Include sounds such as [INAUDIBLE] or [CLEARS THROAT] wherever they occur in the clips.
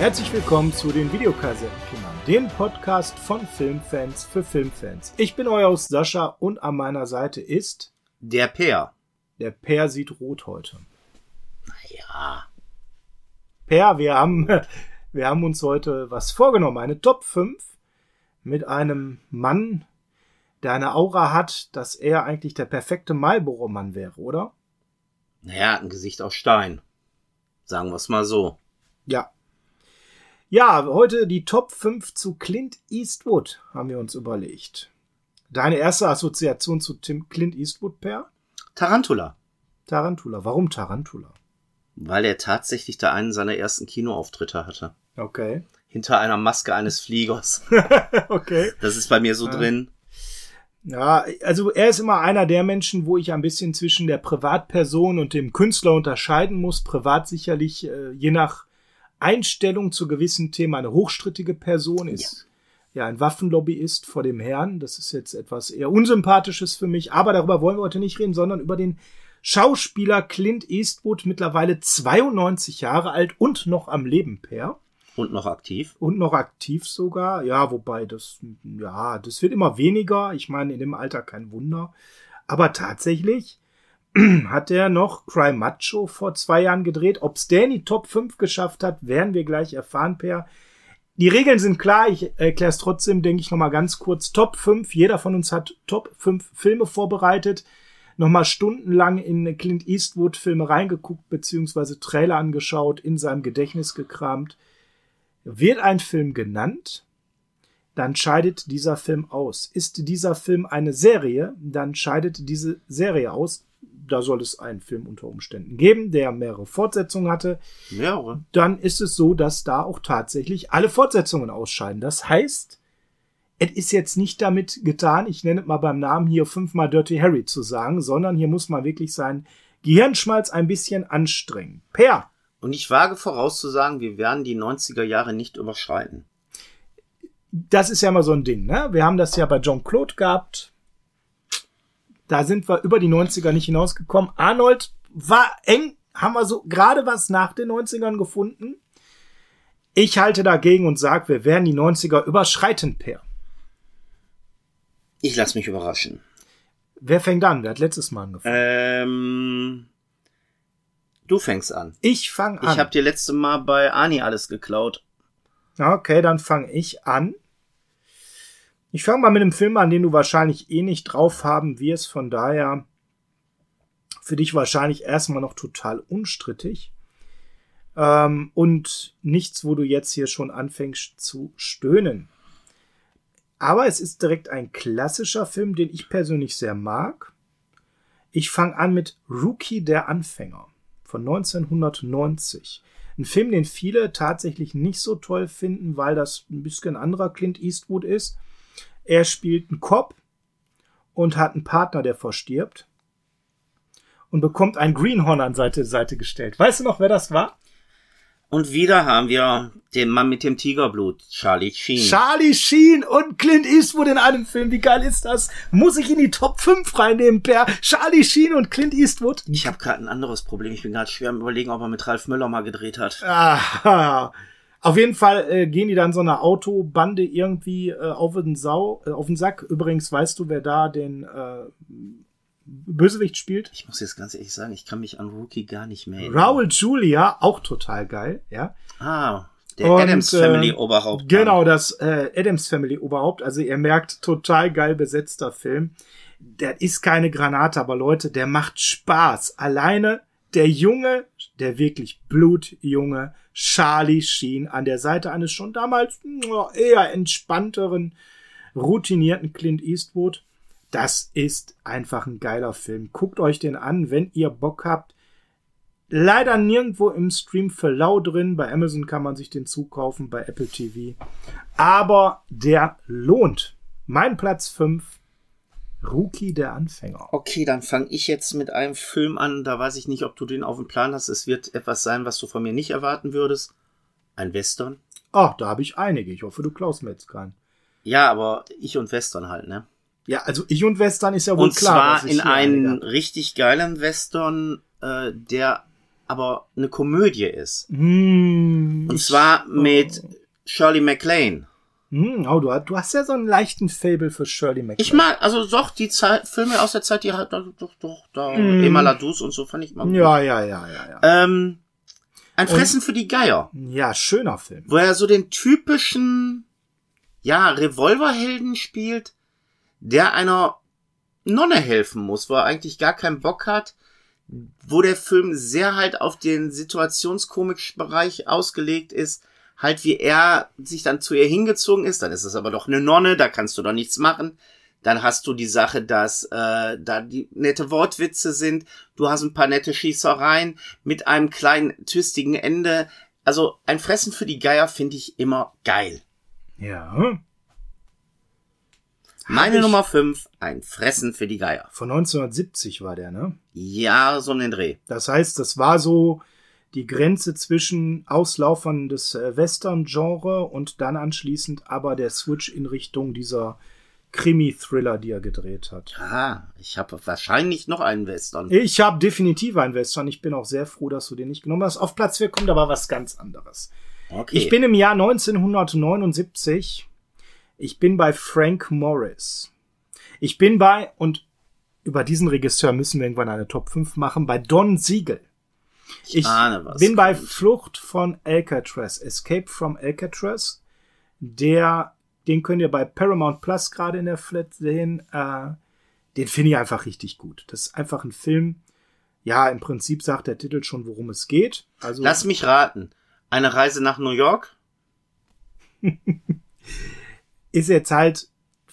Herzlich willkommen zu den Videokassettenkindern, dem Podcast von Filmfans für Filmfans. Ich bin euer Host Sascha und an meiner Seite ist Der Peer. der Per sieht rot heute. Naja. Per, wir haben, [LAUGHS] wir haben uns heute was vorgenommen, eine Top 5 mit einem Mann, der eine Aura hat, dass er eigentlich der perfekte Marlboro-Mann wäre, oder? Naja, ein Gesicht aus Stein. Sagen wir es mal so. Ja. Ja, heute die Top 5 zu Clint Eastwood haben wir uns überlegt. Deine erste Assoziation zu Tim Clint Eastwood, Per? Tarantula. Tarantula. Warum Tarantula? Weil er tatsächlich da einen seiner ersten Kinoauftritte hatte. Okay. Hinter einer Maske eines Fliegers. [LAUGHS] okay. Das ist bei mir so Ja. drin. Ja, also er ist immer einer der Menschen, wo ich ein bisschen zwischen der Privatperson und dem Künstler unterscheiden muss. Privat sicherlich äh, je nach Einstellung zu gewissen Themen eine hochstrittige Person ist. Ja. ein Waffenlobbyist vor dem Herrn. Das ist jetzt etwas eher unsympathisches für mich. Aber darüber wollen wir heute nicht reden, sondern über den Schauspieler Clint Eastwood, mittlerweile 92 Jahre alt und noch am Leben, Per. Und noch aktiv. Und noch aktiv sogar. Ja, wobei das, ja, das wird immer weniger. Ich meine, in dem Alter kein Wunder. Aber tatsächlich [CLEARS THROAT] hat er noch Cry Macho vor zwei Jahren gedreht. Ob der in die Top 5 geschafft hat, werden wir gleich erfahren, Per. Die Regeln sind klar. Ich erkläre es trotzdem, denke ich, nochmal ganz kurz. Top 5. Jeder von uns hat Top 5 Filme vorbereitet. Nochmal stundenlang in Clint Eastwood Filme reingeguckt, beziehungsweise Trailer angeschaut, in seinem Gedächtnis gekramt. Wird ein Film genannt, dann scheidet dieser Film aus. Ist dieser Film eine Serie, dann scheidet diese Serie aus. Da soll es einen Film unter Umständen geben, der mehrere Fortsetzungen hatte. Mehrere. Dann ist es so, dass da auch tatsächlich alle Fortsetzungen ausscheiden. Das heißt, es ist jetzt nicht damit getan, ich nenne es mal beim Namen hier fünfmal Dirty Harry zu sagen, sondern hier muss man wirklich seinen Gehirnschmalz ein bisschen anstrengen. Per, Und ich wage vorauszusagen, wir werden die 90er Jahre nicht überschreiten. das ist ja immer so ein Ding, ne? Wir haben das ja bei John Claude gehabt. Da sind wir über die 90er nicht hinausgekommen. Arnold war eng, haben wir so gerade was nach den 90ern gefunden. Ich halte dagegen und sage, wir werden die 90er überschreiten, Per. Ich lasse mich überraschen. Wer fängt an? Wer hat letztes Mal angefangen? Ähm, du fängst an. ich fange an. Ich habe dir letzte Mal bei Ani alles geklaut. Okay, dann fange ich an. Ich fange mal mit einem Film an, den du wahrscheinlich eh nicht drauf haben wirst. Von daher für dich wahrscheinlich erstmal noch total unstrittig. Ähm, und nichts, wo du jetzt hier schon anfängst zu stöhnen. Aber es ist direkt ein klassischer Film, den ich persönlich sehr mag. Ich fange an mit Rookie der Anfänger von 1990. Ein Film, den viele tatsächlich nicht so toll finden, weil das ein bisschen anderer Clint Eastwood ist. Er spielt einen Cop und hat einen Partner, der verstirbt. Und bekommt ein Greenhorn an Seite, Seite gestellt. Weißt du noch, wer das war? Und wieder haben wir den Mann mit dem Tigerblut, Charlie Sheen. Charlie Sheen und Clint Eastwood in einem Film. Wie geil ist das? Muss ich in die Top 5 reinnehmen, Per? Charlie Sheen und Clint Eastwood? ich habe gerade ein anderes Problem. Ich bin gerade schwer am überlegen, ob er mit Ralf Möller mal gedreht hat. Ah, auf jeden Fall äh, gehen die dann so einer Autobande irgendwie äh, auf den Sau, äh, auf den Sack. Übrigens, weißt du, wer da den äh, Bösewicht spielt? Ich muss jetzt ganz ehrlich sagen, ich kann mich an Rookie gar nicht mehr erinnern. Raul Julia, auch total geil, ja. Ah, der Und, Adams äh, Family Oberhaupt. Genau, das äh, Adams Family Oberhaupt. Also ihr merkt, total geil besetzter Film. Der ist keine Granate, aber Leute, der macht Spaß. Alleine der Junge, der wirklich blutjunge Charlie Sheen an der Seite eines schon damals eher entspannteren, routinierten Clint Eastwood. Das ist einfach ein geiler Film. Guckt euch den an, wenn ihr Bock habt. Leider nirgendwo im Stream für lau drin. Bei Amazon kann man sich den zukaufen, bei Apple TV. Aber der lohnt. Mein Platz 5. Rookie der Anfänger. Okay, dann fange ich jetzt mit einem Film an. Da weiß ich nicht, ob du den auf dem Plan hast. Es wird etwas sein, was du von mir nicht erwarten würdest. Ein Western. Ah, da habe ich einige. Ich hoffe, du klaust mir jetzt keinen. Ja, aber ich und Western halt, ne? Ja, also ich und Western ist ja wohl Und klar. dass zwar in einen hab. richtig geilen Western, äh, der aber eine Komödie ist. Hm, Und zwar mit Shirley MacLaine. Hm, oh, du, du hast ja so einen leichten Fable für Shirley MacLaine. Ich mag, also doch, die Zeit, Filme aus der Zeit, die hat, doch, doch, doch da, Mm. Emma Ladus und so fand ich mal gut. Ja, ja, ja, ja, ja. Ähm, ein Fressen für die Geier. Ja, schöner Film. wo er so den typischen, ja, Revolverhelden spielt, der einer Nonne helfen muss, wo er eigentlich gar keinen Bock hat, wo der Film sehr halt auf den Situationskomik-Bereich ausgelegt ist, halt wie er sich dann zu ihr hingezogen ist, dann ist es aber doch eine Nonne, da kannst du doch nichts machen. Dann hast du die Sache, dass äh, da die nette Wortwitze sind. Du hast ein paar nette Schießereien mit einem kleinen twistigen Ende. Also ein Fressen für die Geier finde ich immer geil. Ja. Meine ich- Nummer 5, ein Fressen für die Geier. Von 1970 war der, ne? Ja, so um den Dreh. Das heißt, das war so die Grenze zwischen Auslaufern des äh, Western-Genre und dann anschließend aber der Switch in Richtung dieser Krimi-Thriller, die er gedreht hat. Ah, ich habe wahrscheinlich noch einen Western. Ich habe definitiv einen Western. Ich bin auch sehr froh, dass du den nicht genommen hast. Auf Platz 4 kommt aber was ganz anderes. Okay. Ich bin im Jahr 1979. Ich bin bei Frank Morris. Ich bin bei, und über diesen Regisseur müssen wir irgendwann eine Top 5 machen, bei Don Siegel. Ich was bin bei kommt. Flucht von Alcatraz, Escape from Alcatraz. Der, den könnt ihr bei Paramount Plus gerade in der Flat sehen. Äh, den finde ich einfach richtig gut. Das ist einfach ein Film. Ja, im Prinzip sagt der Titel schon, worum es geht. Also Lass mich raten. Eine Reise nach New York? [LAUGHS] ist jetzt halt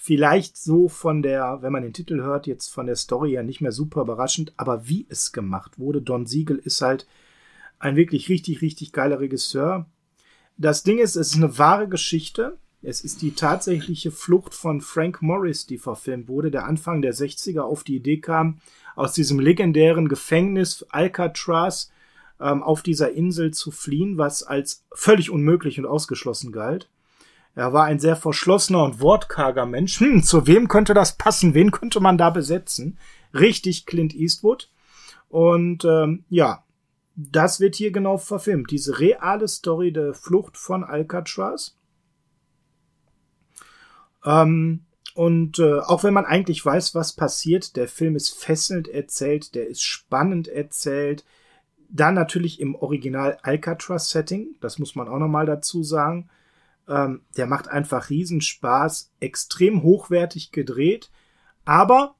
vielleicht so von der, wenn man den Titel hört, jetzt von der Story her nicht mehr super überraschend, aber wie es gemacht wurde, Don Siegel ist halt ein wirklich richtig, richtig geiler Regisseur. Das Ding ist, es ist eine wahre Geschichte. Es ist die tatsächliche Flucht von Frank Morris, die verfilmt wurde, der Anfang der 60er auf die Idee kam, aus diesem legendären Gefängnis Alcatraz ähm, auf dieser Insel zu fliehen, was als völlig unmöglich und ausgeschlossen galt. Er war ein sehr verschlossener und wortkarger Mensch. Hm, zu wem könnte das passen? Wen könnte man da besetzen? Richtig Clint Eastwood. Und ähm, ja, das wird hier genau verfilmt. Diese reale Story der Flucht von Alcatraz. Ähm, und äh, auch wenn man eigentlich weiß, was passiert, der Film ist fesselnd erzählt, der ist spannend erzählt. Dann natürlich im Original Alcatraz-Setting, das muss man auch nochmal dazu sagen. Ähm, der macht einfach Riesenspaß, extrem hochwertig gedreht, aber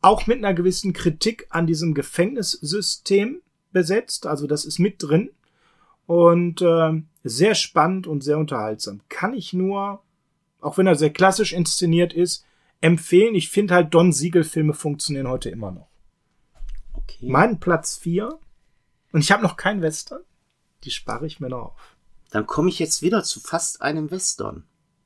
auch mit einer gewissen Kritik an diesem Gefängnissystem besetzt. Also das ist mit drin und ähm, sehr spannend und sehr unterhaltsam. Kann ich nur, auch wenn er sehr klassisch inszeniert ist, empfehlen. Ich finde halt Don Siegel Filme funktionieren heute immer noch. Okay. Mein Platz 4 und ich habe noch kein Western. Die spare ich mir noch auf. Dann komme ich jetzt wieder zu fast einem Western.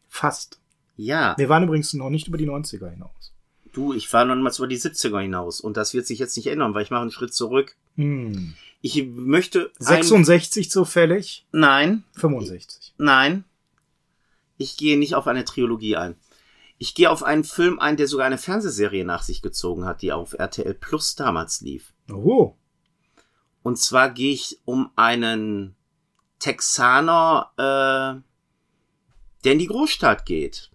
Fast. Ja, Wir waren übrigens noch nicht über die 90er hinaus. du, ich war noch mal über die 70er hinaus und das wird sich jetzt nicht ändern, weil ich mache einen Schritt zurück. Hm. Ich möchte ein, 66 zufällig, Nein, 65. nein. Ich gehe nicht auf eine Trilogie ein. Ich gehe auf einen Film ein, der sogar eine Fernsehserie nach sich gezogen hat, die auf RTL Plus damals lief. Oh, Und zwar gehe ich um einen Texaner, äh, der in die Großstadt geht.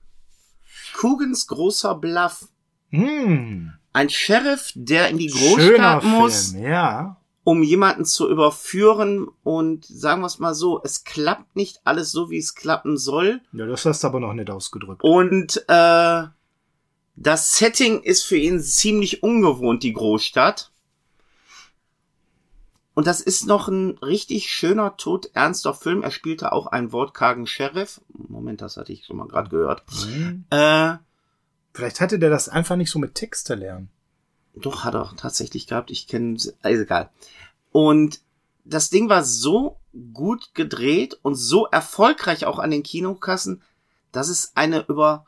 Coogan's großer Bluff. hm. Ein Sheriff, der in die Großstadt muss, Film, ja. um jemanden zu überführen und sagen wir es mal so, es klappt nicht alles so, wie es klappen soll. Ja, das hast du aber noch nicht ausgedrückt. Und äh, das Setting ist für ihn ziemlich ungewohnt, die Großstadt. Und das ist noch ein richtig schöner, todernster Film. Er spielte auch einen wortkargen Sheriff. Moment, das hatte ich schon mal gerade gehört. Hm. Äh, Vielleicht hatte der das einfach nicht so mit Texte lernen. doch, hat er tatsächlich gehabt. Ich kenne, also egal. Und das Ding war so gut gedreht und so erfolgreich auch an den Kinokassen, dass es eine über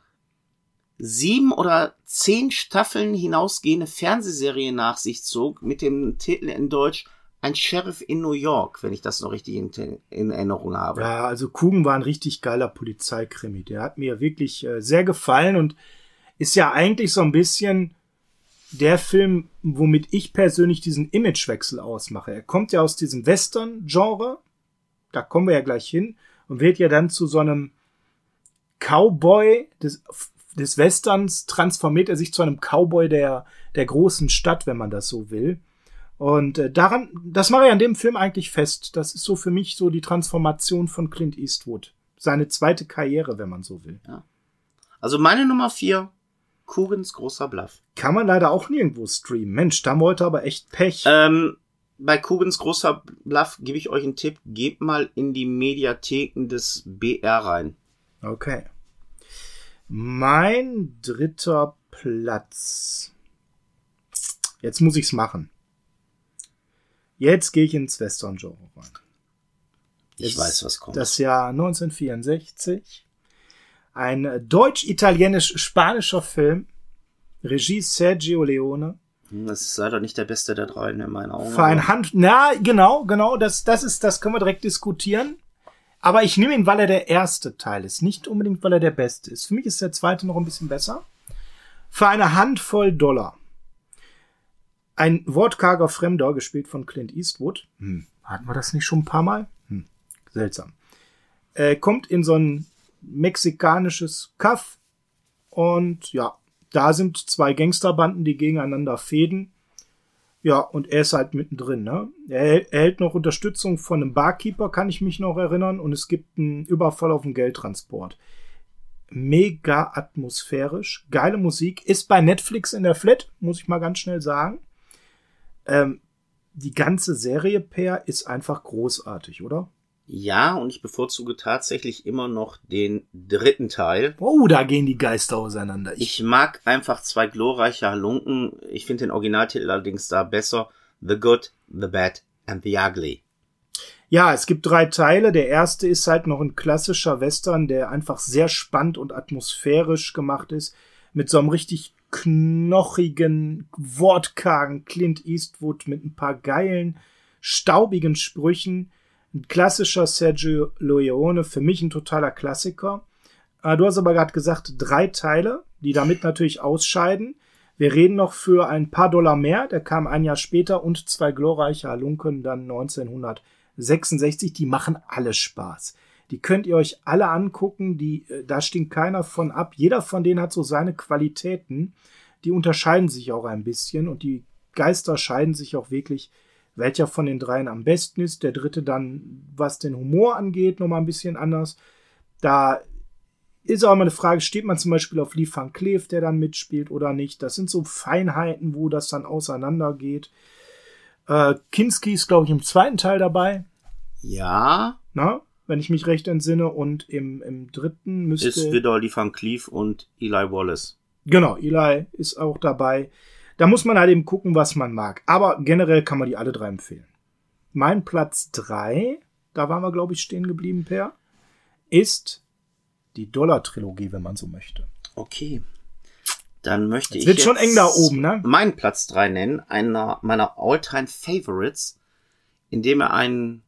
sieben oder zehn Staffeln hinausgehende Fernsehserie nach sich zog mit dem Titel in Deutsch Ein Sheriff in New York, wenn ich das noch richtig in, in Erinnerung habe. Ja, also Kugen war ein richtig geiler Polizeikrimi. Der hat mir wirklich äh, sehr gefallen und ist ja eigentlich so ein bisschen der Film, womit ich persönlich diesen Imagewechsel ausmache. Er kommt ja aus diesem Western-Genre da kommen wir ja gleich hin, und wird ja dann zu so einem Cowboy des, des Westerns, transformiert er sich zu einem Cowboy der, der großen Stadt, wenn man das so will. Und äh, daran, das mache ich an dem Film eigentlich fest. Das ist so für mich so die Transformation von Clint Eastwood. Seine zweite Karriere, wenn man so will. Ja. Also meine Nummer vier, Kugens großer Bluff. Kann man leider auch nirgendwo streamen. Mensch, da wollte aber echt Pech. Ähm, bei Kugens großer Bluff gebe ich euch einen Tipp. Gebt mal in die Mediatheken des BR rein. Okay. Mein dritter Platz. Jetzt muss ich's machen. Jetzt gehe ich ins Western-Genre rein. Ich Es weiß, was kommt. Das Jahr 1964. Ein deutsch-italienisch-spanischer Film. Regie Sergio Leone. Hm, Das ist leider nicht der beste der drei in meinen Augen. Für ein Hand, na, genau, genau, das, das ist, das können wir direkt diskutieren. Aber ich nehme ihn, weil er der erste Teil ist, nicht unbedingt, weil er der beste ist. Für mich ist der zweite noch ein bisschen besser. Für eine Handvoll Dollar. Ein wortkarger Fremder, gespielt von Clint Eastwood. Hm. Hatten wir das nicht schon ein paar Mal? Hm. Seltsam. Äh, kommt in so ein mexikanisches Kaff und ja, da sind zwei Gangsterbanden, die gegeneinander fäden. Ja, und er ist halt mittendrin, ne? Er erhält noch Unterstützung von einem Barkeeper, kann ich mich noch erinnern, und es gibt einen Überfall auf den Geldtransport. Mega atmosphärisch, geile Musik, ist bei Netflix in der Flat, muss ich mal ganz schnell sagen. Ähm, die ganze Serie Per ist einfach großartig, oder? Ja, und ich bevorzuge tatsächlich immer noch den dritten Teil. Oh, da gehen die Geister auseinander. Ich mag einfach zwei glorreiche Halunken. Ich finde den Originaltitel allerdings da besser. The Good, The Bad and The Ugly. Ja, es gibt drei Teile. Der erste ist halt noch ein klassischer Western, der einfach sehr spannend und atmosphärisch gemacht ist. Mit so einem richtig knochigen, wortkargen Clint Eastwood mit ein paar geilen, staubigen Sprüchen. Ein klassischer Sergio Leone, für mich ein totaler Klassiker. Äh, Du hast aber gerade gesagt, drei Teile, die damit natürlich ausscheiden. Wir reden noch für ein paar Dollar mehr. Der kam ein Jahr später und zwei glorreiche Halunken dann 1966. Die machen alle Spaß. Die könnt ihr euch alle angucken. Die, äh, da stinkt keiner von ab. Jeder von denen hat so seine Qualitäten. Die unterscheiden sich auch ein bisschen und die Geister scheiden sich auch wirklich, welcher von den dreien am besten ist. Der dritte dann, was den Humor angeht, nochmal ein bisschen anders. Da ist auch immer eine Frage, steht man zum Beispiel auf Lee Van Cleef, der dann mitspielt oder nicht. Das sind so Feinheiten, wo das dann auseinandergeht. Äh, Kinski ist, glaube ich, im zweiten Teil dabei, Ja, na? Wenn ich mich recht entsinne. Und im, im dritten müsste... ist wieder Lee Van Cleef und Eli Wallace. Genau, Eli ist auch dabei. Da muss man halt eben gucken, was man mag. Aber generell kann man die alle drei empfehlen. Mein Platz drei, da waren wir, glaube ich, stehen geblieben, Per, ist die Dollar-Trilogie, wenn man so möchte. Okay. Dann möchte Es ich wird schon jetzt eng da oben, ne? meinen Platz 3 nennen, einer meiner All-Time Favorites, in dem er einen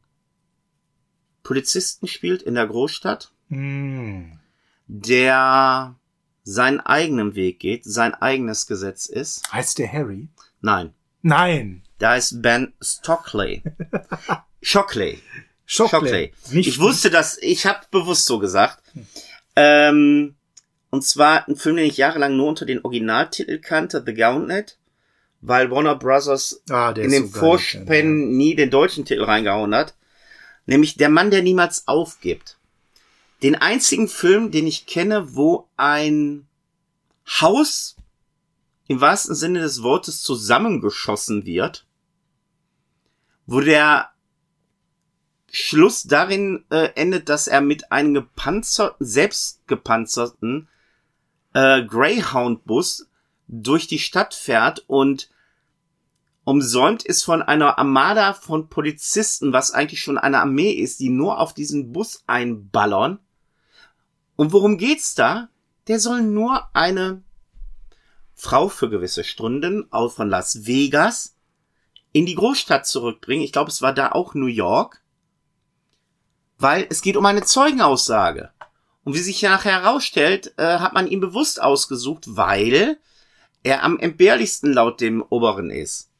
Polizisten spielt in der Großstadt, Mm. der seinen eigenen Weg geht, sein eigenes Gesetz ist. Heißt der Harry? Nein, Nein. da ist Ben Stockley. [LAUGHS] Shockley. Shockley. Nicht Ich wusste das, ich habe bewusst so gesagt. Ähm, und zwar ein Film, den ich jahrelang nur unter den Originaltitel kannte, The Gauntlet, weil Warner Brothers Ah, in den so geil, Vorspänen nie den deutschen Titel reingehauen hat. Nämlich Der Mann, der niemals aufgibt. Den einzigen Film, den ich kenne, wo ein Haus im wahrsten Sinne des Wortes zusammengeschossen wird, wo der Schluss darin äh, endet, dass er mit einem gepanzerten, selbst gepanzerten äh, Greyhound-Bus durch die Stadt fährt und umsäumt ist von einer Armada von Polizisten, was eigentlich schon eine Armee ist, die nur auf diesen Bus einballern. Und worum geht's da? Der soll nur eine Frau für gewisse Stunden auch von Las Vegas in die Großstadt zurückbringen. Ich glaube, es war da auch New York. Weil es geht um eine Zeugenaussage. Und wie sich ja nachher herausstellt, äh, hat man ihn bewusst ausgesucht, weil er am entbehrlichsten laut dem Oberen ist.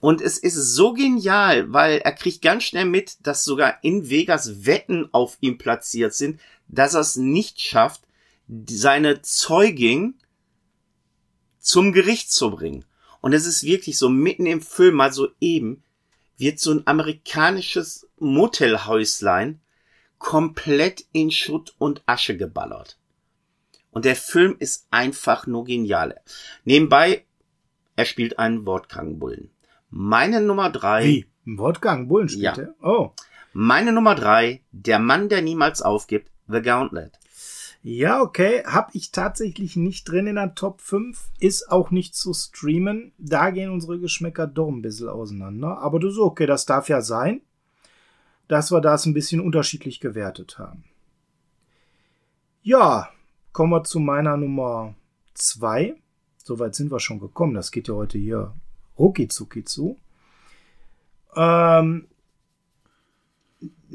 Und es ist so genial, weil er kriegt ganz schnell mit, dass sogar in Vegas Wetten auf ihm platziert sind, dass er es nicht schafft, seine Zeugin zum Gericht zu bringen. Und es ist wirklich so, mitten im Film, mal so eben, wird so ein amerikanisches Motelhäuslein komplett in Schutt und Asche geballert. Und der Film ist einfach nur genial. Nebenbei, er spielt einen wortkranken Bullen. Meine Nummer drei. Wie? Wortkranken Bullen spielt Ja. Oh. Meine Nummer drei, der Mann, der niemals aufgibt, The Gauntlet. Ja, okay. Hab ich tatsächlich nicht drin in der Top 5. Ist auch nicht zu streamen. Da gehen unsere Geschmäcker doch ein bisschen auseinander. Aber das ist okay. Das darf ja sein, dass wir das ein bisschen unterschiedlich gewertet haben. Ja, kommen wir zu meiner Nummer 2. Soweit sind wir schon gekommen. Das geht ja heute hier rucki zucki zu. Ähm,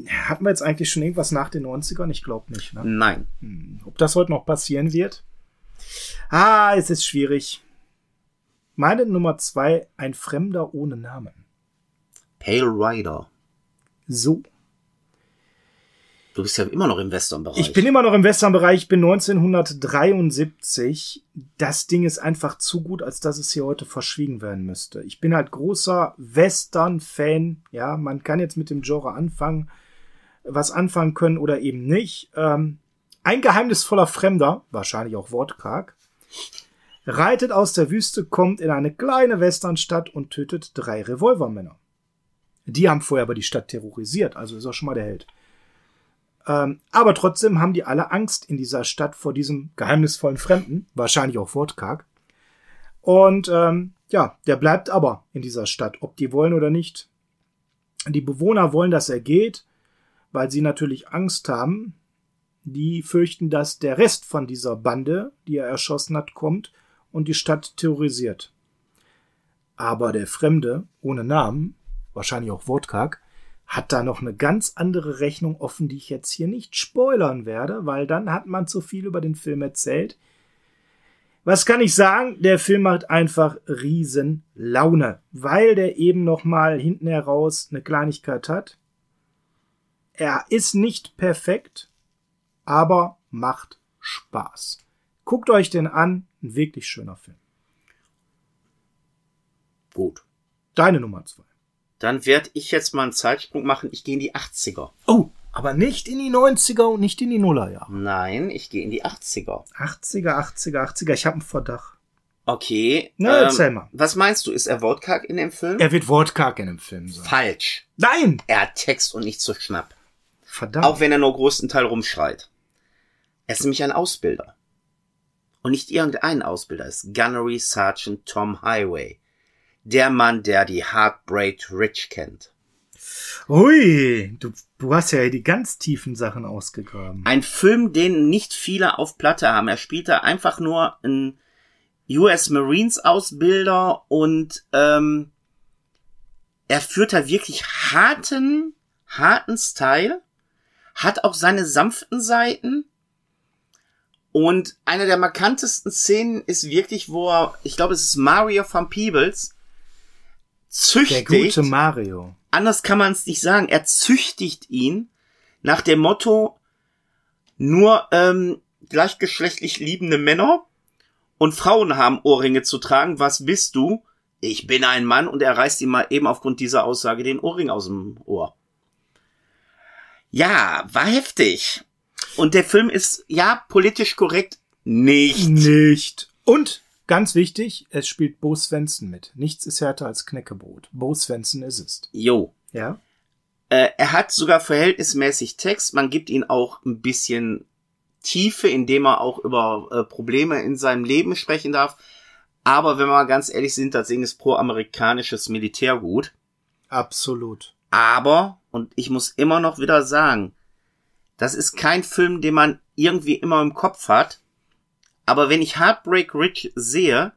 hatten wir jetzt eigentlich schon irgendwas nach den 90ern? Ich glaube nicht. Ne? Nein. Hm, Ob das heute noch passieren wird? Ah, es ist schwierig. Meine Nummer zwei, ein Fremder ohne Namen. Pale Rider. So. Du bist ja immer noch im Western-Bereich. Ich bin immer noch im Western-Bereich, ich bin 1973. Das Ding ist einfach zu gut, als dass es hier heute verschwiegen werden müsste. Ich bin halt großer Western-Fan. Ja, man kann jetzt mit dem Genre anfangen, was anfangen können oder eben nicht. Ähm, ein geheimnisvoller Fremder, wahrscheinlich auch wortkarg, reitet aus der Wüste, kommt in eine kleine Westernstadt und tötet drei Revolvermänner. Die haben vorher aber die Stadt terrorisiert, also ist er schon mal der Held. Ähm, aber trotzdem haben die alle Angst in dieser Stadt vor diesem geheimnisvollen Fremden, wahrscheinlich auch wortkarg. Und ähm, ja, der bleibt aber in dieser Stadt, ob die wollen oder nicht. Die Bewohner wollen, dass er geht, weil sie natürlich Angst haben. Die fürchten, dass der Rest von dieser Bande, die er erschossen hat, kommt und die Stadt terrorisiert. Aber der Fremde, ohne Namen, wahrscheinlich auch wortkarg, hat da noch eine ganz andere Rechnung offen, die ich jetzt hier nicht spoilern werde, weil dann hat man zu viel über den Film erzählt. Was kann ich sagen? Der Film macht einfach riesen Laune, weil der eben noch mal hinten heraus eine Kleinigkeit hat. Er ist nicht perfekt, aber macht Spaß. Guckt euch den an, ein wirklich schöner Film. Gut. Deine Nummer zwei. Dann werde ich jetzt mal einen Zeitsprung machen. Ich gehe in die 80er. Oh, aber nicht in die 90er und nicht in die Nullerjahre. Nein, ich gehe in die 80er. 80er, 80er, 80er. Ich habe einen Verdacht. Okay. Na, erzähl mal. Was meinst du? Ist er wortkarg in dem Film? Er wird wortkarg in dem Film sein. Falsch. Nein! Er hat Text und nicht so schnapp. Verdammt. Auch wenn er nur größtenteils rumschreit. Er ist nämlich ein Ausbilder. Und nicht irgendein Ausbilder. Es ist Gunnery Sergeant Tom Highway. Der Mann, der die Heartbreak Rich kennt. Ui, du, du hast ja die ganz tiefen Sachen ausgegraben. Ein Film, den nicht viele auf Platte haben. Er spielt da einfach nur einen US Marines Ausbilder und ähm, er führt da wirklich harten, harten Style, hat auch seine sanften Seiten. Und eine der markantesten Szenen ist wirklich, wo er, ich glaube, es ist Mario von Peebles, Der züchtigt gute Mario. anders kann man es nicht sagen. Er züchtigt ihn nach dem Motto, nur ähm, gleichgeschlechtlich liebende Männer und Frauen haben Ohrringe zu tragen. Was bist du? Ich bin ein Mann und er reißt ihm mal eben aufgrund dieser Aussage den Ohrring aus dem Ohr. Ja, war heftig. Und der Film ist, ja, politisch korrekt nicht. Nicht. Und, ganz wichtig, es spielt Bo Svensson mit. Nichts ist härter als Knäckebrot. Bo Svensson ist es. Jo. Ja? Äh, er hat sogar verhältnismäßig Text. Man gibt ihm auch ein bisschen Tiefe, indem er auch über äh, Probleme in seinem Leben sprechen darf. Aber wenn wir mal ganz ehrlich sind, das Ding ist pro-amerikanisches Militärgut. Absolut. Aber, und ich muss immer noch wieder sagen, das ist kein Film, den man irgendwie immer im Kopf hat. Aber wenn ich Heartbreak Ridge sehe,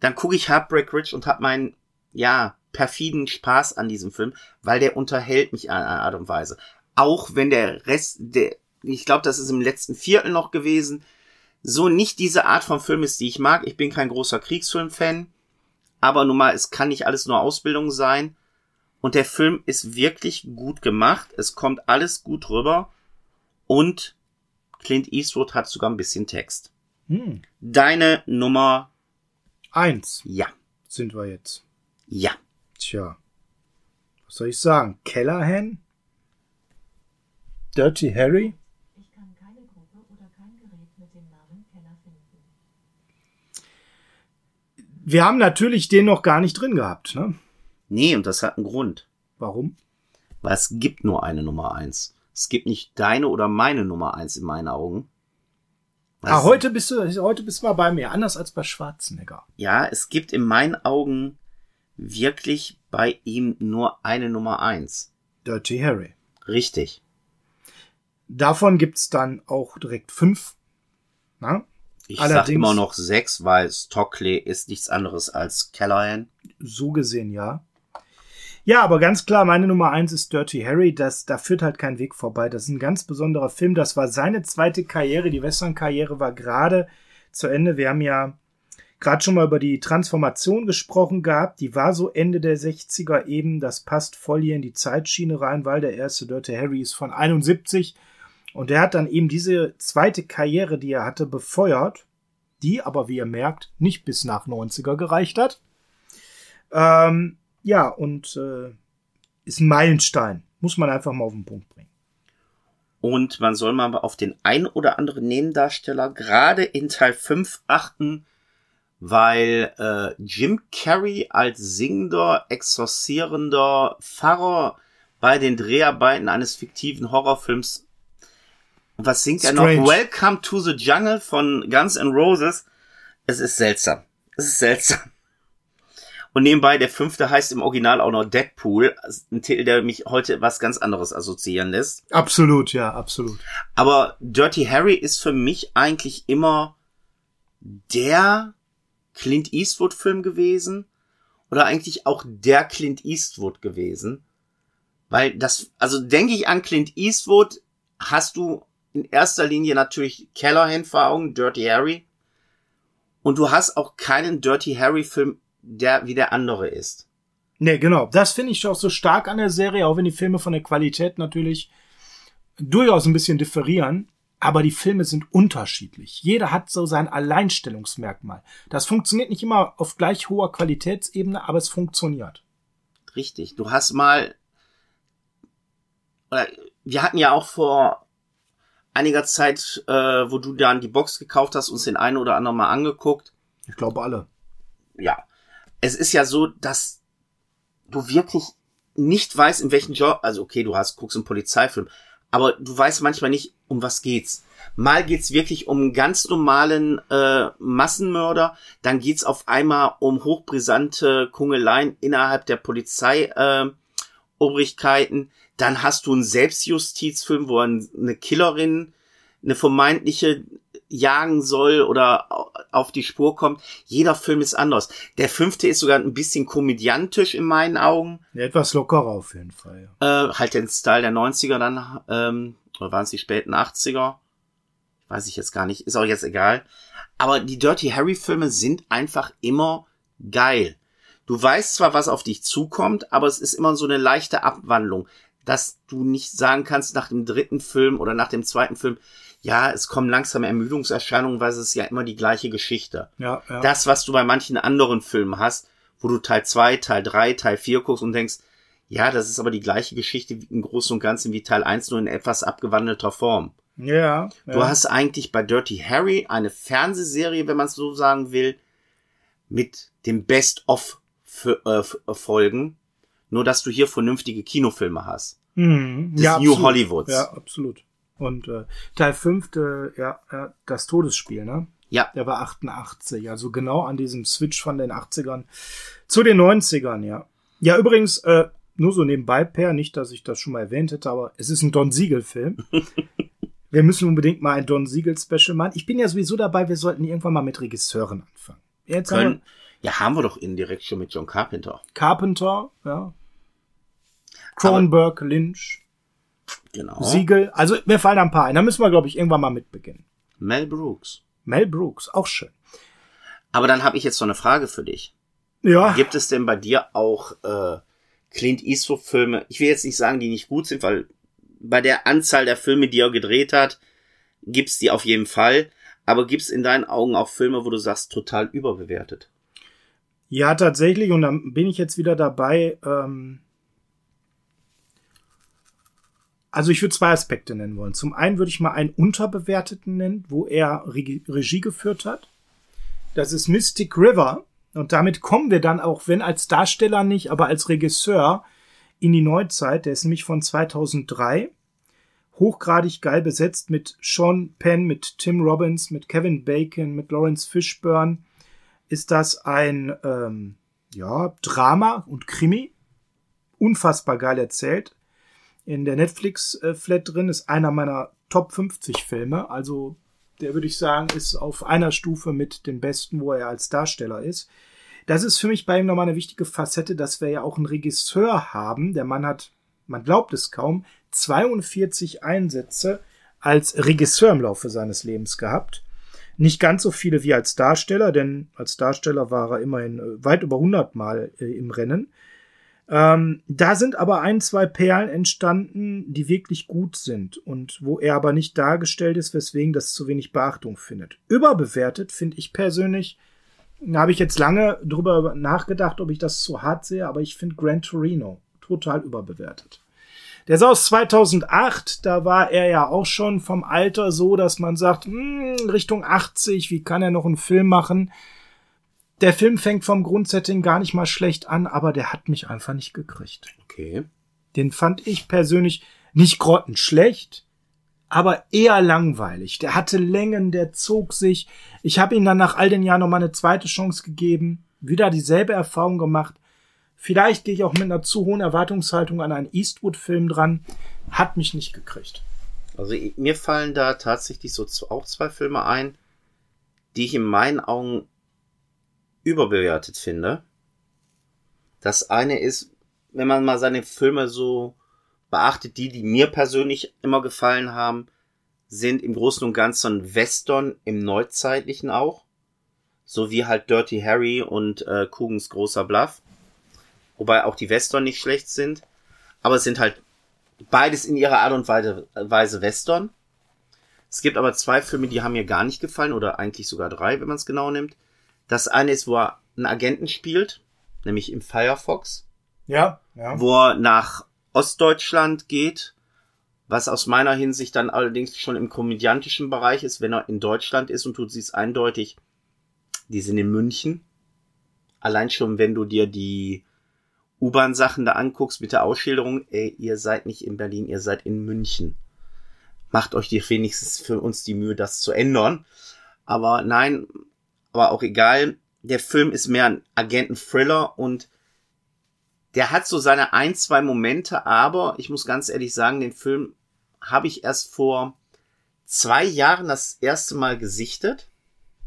dann gucke ich Heartbreak Ridge und habe meinen, ja, perfiden Spaß an diesem Film, weil der unterhält mich in einer Art und Weise. Auch wenn der Rest, der, ich glaube, das ist im letzten Viertel noch gewesen, so nicht diese Art von Film ist, die ich mag. Ich bin kein großer Kriegsfilm-Fan, aber nun mal, es kann nicht alles nur Ausbildung sein. Und der Film ist wirklich gut gemacht. Es kommt alles gut rüber. Und Clint Eastwood hat sogar ein bisschen Text. Hm. Deine Nummer, Eins ja, sind wir jetzt. ja. Tja. Was soll ich sagen? Callahan? Dirty Harry? Ich kann keine Gruppe oder kein Gerät mit dem Namen Keller finden. Wir haben natürlich den noch gar nicht drin gehabt, ne? Nee, und das hat einen Grund. Warum? Weil es gibt nur eine Nummer eins. Es gibt nicht deine oder meine Nummer eins in meinen Augen. Ah, heute bist du, heute bist du mal bei mir. Anders als bei Schwarzenegger. Ja, es gibt in meinen Augen wirklich bei ihm nur eine Nummer eins. Dirty Harry. Richtig. Davon gibt's dann auch direkt fünf. Na? Ich sag Allerdings- immer noch sechs, weil Stockley ist nichts anderes als Callahan. So gesehen, ja. Ja, aber ganz klar, meine Nummer eins ist Dirty Harry. Das, da führt halt kein Weg vorbei. Das ist ein ganz besonderer Film. Das war seine zweite Karriere. Die Western-Karriere war gerade zu Ende. Wir haben ja gerade schon mal über die Transformation gesprochen gehabt. Die war so Ende der 60er eben. Das passt voll hier in die Zeitschiene rein, weil der erste Dirty Harry ist von 71. Und er hat dann eben diese zweite Karriere, die er hatte, befeuert. Die aber, wie ihr merkt, nicht bis nach 90er gereicht hat. Ähm, ja, und äh, ist ein Meilenstein. Muss man einfach mal auf den Punkt bringen. Und man soll mal auf den ein oder anderen Nebendarsteller gerade in Teil 5 achten, weil äh, Jim Carrey als singender, exorcierender Pfarrer bei den Dreharbeiten eines fiktiven Horrorfilms. Was singt er Strange. noch? Welcome to the Jungle von Guns N' Roses. Es ist seltsam. Es ist seltsam. Und nebenbei, der fünfte heißt im Original auch noch Deadpool. Ein Titel, der mich heute was ganz anderes assoziieren lässt. Absolut, ja, absolut. Aber Dirty Harry ist für mich eigentlich immer der Clint Eastwood Film gewesen oder eigentlich auch der Clint Eastwood gewesen. Weil das, also denke ich an Clint Eastwood, hast du in erster Linie natürlich Callahan vor Augen, Dirty Harry. Und du hast auch keinen Dirty Harry Film, der wie der andere ist. Nee, genau. Das finde ich auch so stark an der Serie, auch wenn die Filme von der Qualität natürlich durchaus ein bisschen differieren. Aber die Filme sind unterschiedlich. Jeder hat so sein Alleinstellungsmerkmal. Das funktioniert nicht immer auf gleich hoher Qualitätsebene, aber es funktioniert. Richtig. Du hast mal, oder wir hatten ja auch vor einiger Zeit, äh, wo du dann die Box gekauft hast, uns den einen oder anderen mal angeguckt. Ich glaube alle. Ja. Es ist ja so, dass du wirklich nicht weißt, in welchem Job, also okay, du hast, guckst einen Polizeifilm, aber du weißt manchmal nicht, um was geht's. Mal geht's wirklich um einen ganz normalen äh, Massenmörder, dann geht's auf einmal um hochbrisante Kungeleien innerhalb der Polizei äh, Obrigkeiten. Dann hast du einen Selbstjustizfilm, wo ein- eine Killerin, eine vermeintliche jagen soll oder au- auf die Spur kommt. Jeder Film ist anders. Der fünfte ist sogar ein bisschen komödiantisch in meinen Augen. Ja, etwas lockerer auf jeden Fall. Ja. Äh, halt den Style der 90er dann, ähm, oder waren es die späten 80er? Weiß ich jetzt gar nicht, ist auch jetzt egal. Aber die Dirty Harry Filme sind einfach immer geil. Du weißt zwar, was auf dich zukommt, aber es ist immer so eine leichte Abwandlung, dass du nicht sagen kannst nach dem dritten Film oder nach dem zweiten Film, ja, es kommen langsam Ermüdungserscheinungen, weil es ist ja immer die gleiche Geschichte Ja, ja. das, was du bei manchen anderen Filmen hast, wo du Teil 2, Teil 3, Teil 4 guckst und denkst, ja, das ist aber die gleiche Geschichte im Großen und Ganzen wie Teil 1, nur in etwas abgewandelter Form. ja, Du ja. hast eigentlich bei Dirty Harry eine Fernsehserie, wenn man es so sagen will, mit dem Best-of-Folgen, nur dass du hier vernünftige Kinofilme hast. Mhm. des ja, New absolut. Hollywoods. Ja, absolut. Und äh, Teil 5, äh, ja, ja, das Todesspiel, ne? Ja, Der war 88, also genau an diesem Switch von den 80ern zu den 90ern, ja. Ja, übrigens, äh, nur so nebenbei, Per, nicht, dass ich das schon mal erwähnt hätte, aber es ist ein Don Siegel-Film. [LAUGHS] wir müssen unbedingt mal ein Don Siegel-Special machen. Ich bin ja sowieso dabei, wir sollten irgendwann mal mit Regisseuren anfangen. Jetzt haben können, wir ja, haben wir doch indirekt schon mit John Carpenter. Carpenter, ja. Cronenberg, Lynch, Genau. Siegel. Also mir fallen da ein paar ein. Da müssen wir, glaube ich, irgendwann mal mit beginnen. Mel Brooks. Mel Brooks, auch schön. Aber dann habe ich jetzt noch eine Frage für dich. Ja. Gibt es denn bei dir auch äh, Clint Eastwood-Filme? Ich will jetzt nicht sagen, die nicht gut sind, weil bei der Anzahl der Filme, die er gedreht hat, gibt's die auf jeden Fall. Aber gibt's in deinen Augen auch Filme, wo du sagst, total überbewertet? Ja, tatsächlich. Und dann bin ich jetzt wieder dabei. Ähm also ich würde zwei Aspekte nennen wollen. Zum einen würde ich mal einen unterbewerteten nennen, wo er Regie, geführt hat. Das ist Mystic River. Und damit kommen wir dann auch, wenn als Darsteller nicht, aber als Regisseur in die Neuzeit. Der ist nämlich von 2003. Hochgradig geil besetzt mit Sean Penn, mit Tim Robbins, mit Kevin Bacon, mit Lawrence Fishburne. Ist das ein ähm, ja, Drama und Krimi. Unfassbar geil erzählt. In der Netflix-Flat drin ist einer meiner Top 50 Filme. Also der würde ich sagen, ist auf einer Stufe mit den besten, wo er als Darsteller ist. Das ist für mich bei ihm nochmal eine wichtige Facette, dass wir ja auch einen Regisseur haben. Der Mann hat, man glaubt es kaum, 42 Einsätze als Regisseur im Laufe seines Lebens gehabt. Nicht ganz so viele wie als Darsteller, denn als Darsteller war er immerhin äh, weit über 100 Mal äh, im Rennen. Ähm, da sind aber ein, zwei Perlen entstanden, die wirklich gut sind und wo er aber nicht dargestellt ist, weswegen das zu wenig Beachtung findet. Überbewertet finde ich persönlich, da habe ich jetzt lange drüber nachgedacht, ob ich das zu hart sehe, aber ich finde Gran Torino total überbewertet. Der ist aus 2008, da war er ja auch schon vom Alter so, dass man sagt, hm, Richtung 80, wie kann er noch einen Film machen? Der Film fängt vom Grundsetting gar nicht mal schlecht an, aber der hat mich einfach nicht gekriegt. Okay. Den fand ich persönlich nicht grottenschlecht, aber eher langweilig. Der hatte Längen, der zog sich. Ich habe ihm dann nach all den Jahren noch mal eine zweite Chance gegeben, wieder dieselbe Erfahrung gemacht. Vielleicht gehe ich auch mit einer zu hohen Erwartungshaltung an einen Eastwood-Film dran. Hat mich nicht gekriegt. Also mir fallen da tatsächlich so auch zwei Filme ein, die ich in meinen Augen überbewertet finde. Das eine ist, wenn man mal seine Filme so beachtet, die, die mir persönlich immer gefallen haben, sind im Großen und Ganzen Western im Neuzeitlichen auch. So wie halt Dirty Harry und äh, Kugens großer Bluff. Wobei auch die Western nicht schlecht sind. Aber es sind halt beides in ihrer Art und Weise Western. Es gibt aber zwei Filme, die haben mir gar nicht gefallen, oder eigentlich sogar drei, wenn man es genau nimmt. Das eine ist, wo er einen Agenten spielt, nämlich im Firefox. Ja, ja. Wo er nach Ostdeutschland geht, was aus meiner Hinsicht dann allerdings schon im komödiantischen Bereich ist, wenn er in Deutschland ist und du siehst eindeutig, die sind in München. Allein schon, wenn du dir die U-Bahn-Sachen da anguckst mit der Ausschilderung, ey, ihr seid nicht in Berlin, ihr seid in München. Macht euch die wenigstens für uns die Mühe, das zu ändern. Aber nein, aber auch egal. Der Film ist mehr ein Agenten-Thriller und der hat so seine ein, zwei Momente, aber ich muss ganz ehrlich sagen, den Film habe ich erst vor zwei Jahren das erste Mal gesichtet.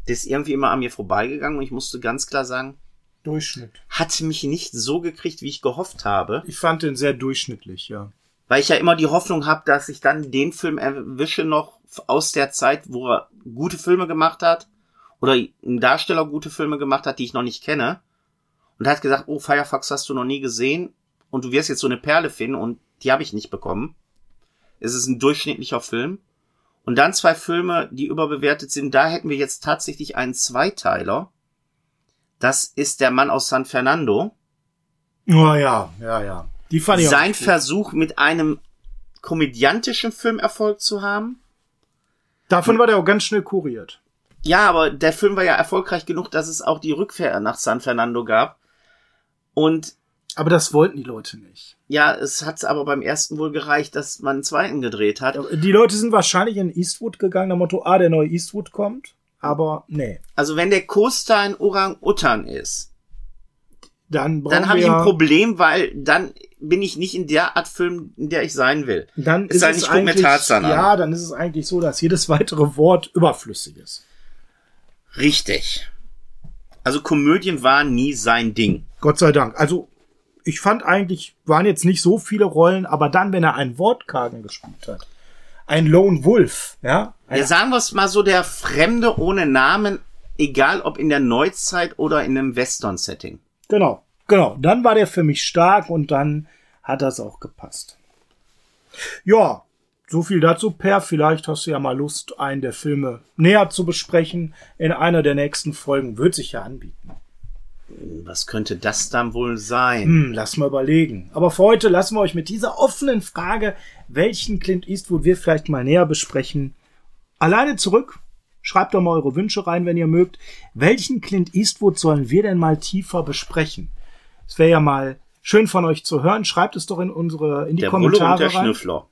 Der ist irgendwie immer an mir vorbeigegangen und ich musste ganz klar sagen, Durchschnitt. hat mich nicht so gekriegt, wie ich gehofft habe. Ich fand den sehr durchschnittlich, ja. Weil ich ja immer die Hoffnung habe, dass ich dann den Film erwische noch aus der Zeit, wo er gute Filme gemacht hat oder ein Darsteller gute Filme gemacht hat, die ich noch nicht kenne. Und hat gesagt, oh, Firefox hast du noch nie gesehen und du wirst jetzt so eine Perle finden und die habe ich nicht bekommen. Es ist ein durchschnittlicher Film. Und dann zwei Filme, die überbewertet sind. Da hätten wir jetzt tatsächlich einen Zweiteiler. Das ist der Mann aus San Fernando. Oh ja, ja, ja. Die fand ich Sein. Versuch mit einem komödiantischen Film Erfolg zu haben. Davon war der auch ganz schnell kuriert. Ja, aber der Film war ja erfolgreich genug, dass es auch die Rückkehr nach San Fernando gab. Und Aber das wollten die Leute nicht. ja, es hat aber beim ersten wohl gereicht, dass man einen zweiten gedreht hat. Die Leute sind wahrscheinlich in Eastwood gegangen, nach Motto, ah, der neue Eastwood kommt. Aber nee. Also wenn der Co-Star ein Orang-Utan ist, Dann dann habe ich ein Problem, weil dann bin ich nicht in der Art Film, in der ich sein will. Dann ist sei es eigentlich, ja, dann ist es eigentlich so, dass jedes weitere Wort überflüssig ist. Richtig. Also Komödien waren nie sein Ding. Gott sei Dank. Also ich fand eigentlich, waren jetzt nicht so viele Rollen, aber dann, wenn er einen Wortkargen gespielt hat, ein Lone Wolf, ja, Ja, sagen wir es mal so, der Fremde ohne Namen, egal ob in der Neuzeit oder in einem Western-Setting. Genau, genau. Dann war der für mich stark und dann hat das auch gepasst. Ja, so viel dazu, Per. Vielleicht hast du ja mal Lust, einen der Filme näher zu besprechen. In einer der nächsten Folgen wird sich ja anbieten. Was könnte das dann wohl sein? Hm, lass mal überlegen. Aber für heute lassen wir euch mit dieser offenen Frage, welchen Clint Eastwood wir vielleicht mal näher besprechen, alleine zurück. Schreibt doch mal eure Wünsche rein, wenn ihr mögt. Welchen Clint Eastwood sollen wir denn mal tiefer besprechen? Es wäre ja mal schön von euch zu hören. Schreibt es doch in unsere in die der Bulle Kommentare und der rein. Schnüffler.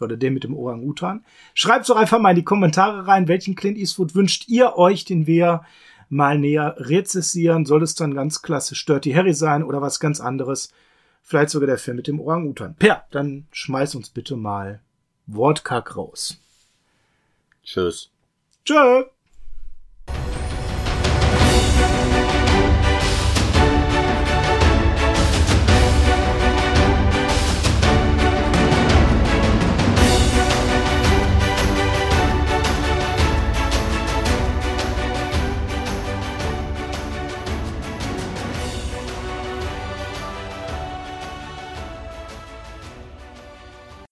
Oder der mit dem Orang-Utan. Schreibt doch einfach mal in die Kommentare rein, welchen Clint Eastwood wünscht ihr euch, den wir mal näher rezessieren. Soll es dann ganz klassisch Dirty Harry sein oder was ganz anderes? Vielleicht sogar der Film mit dem Orang-Utan. Per, dann schmeiß uns bitte mal Wortkack raus. Tschüss. Tschö.